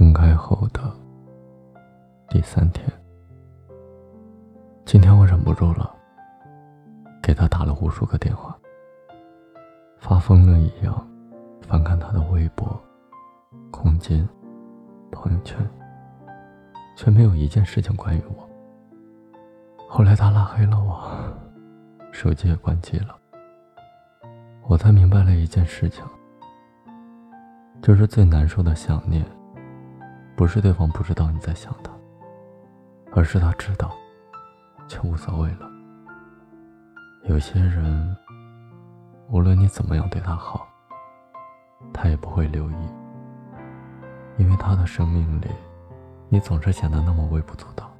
分开后的第三天，今天我忍不住了，给他打了无数个电话，发疯了一样翻看他的微博、空间、朋友圈，却没有一件事情关于我。后来他拉黑了我，手机也关机了，我才明白了一件事情，就是最难受的想念。不是对方不知道你在想他，而是他知道，却无所谓了。有些人，无论你怎么样对他好，他也不会留意，因为他的生命里，你总是显得那么微不足道。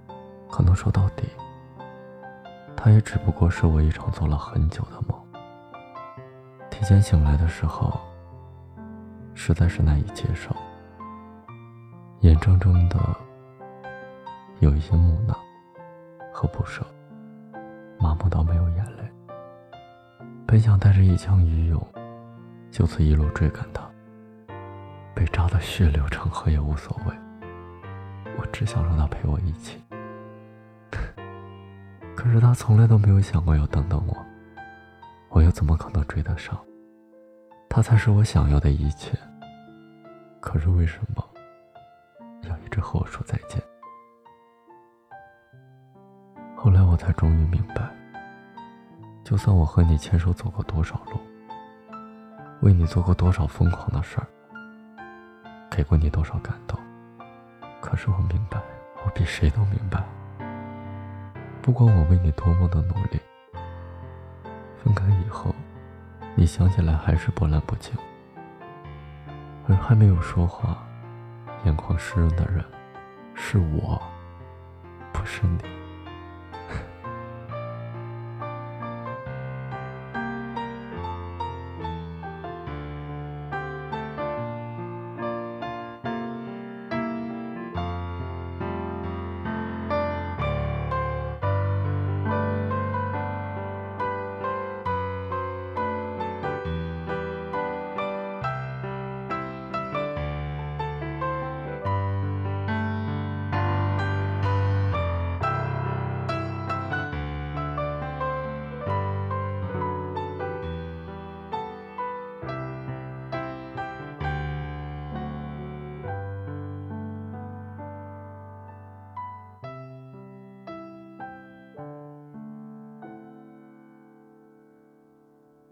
可能说到底，他也只不过是我一场做了很久的梦。提前醒来的时候，实在是难以接受。眼睁睁的有一些木讷和不舍，麻木到没有眼泪。本想带着一腔余勇，就此一路追赶他，被扎得血流成河也无所谓。我只想让他陪我一起，可是他从来都没有想过要等等我，我又怎么可能追得上？他才是我想要的一切。可是为什么？直和我说再见。后来我才终于明白，就算我和你牵手走过多少路，为你做过多少疯狂的事儿，给过你多少感动，可是我明白，我比谁都明白，不管我为你多么的努力，分开以后，你想起来还是波澜不惊，而还没有说话。眼眶湿润的人，是我，不是你。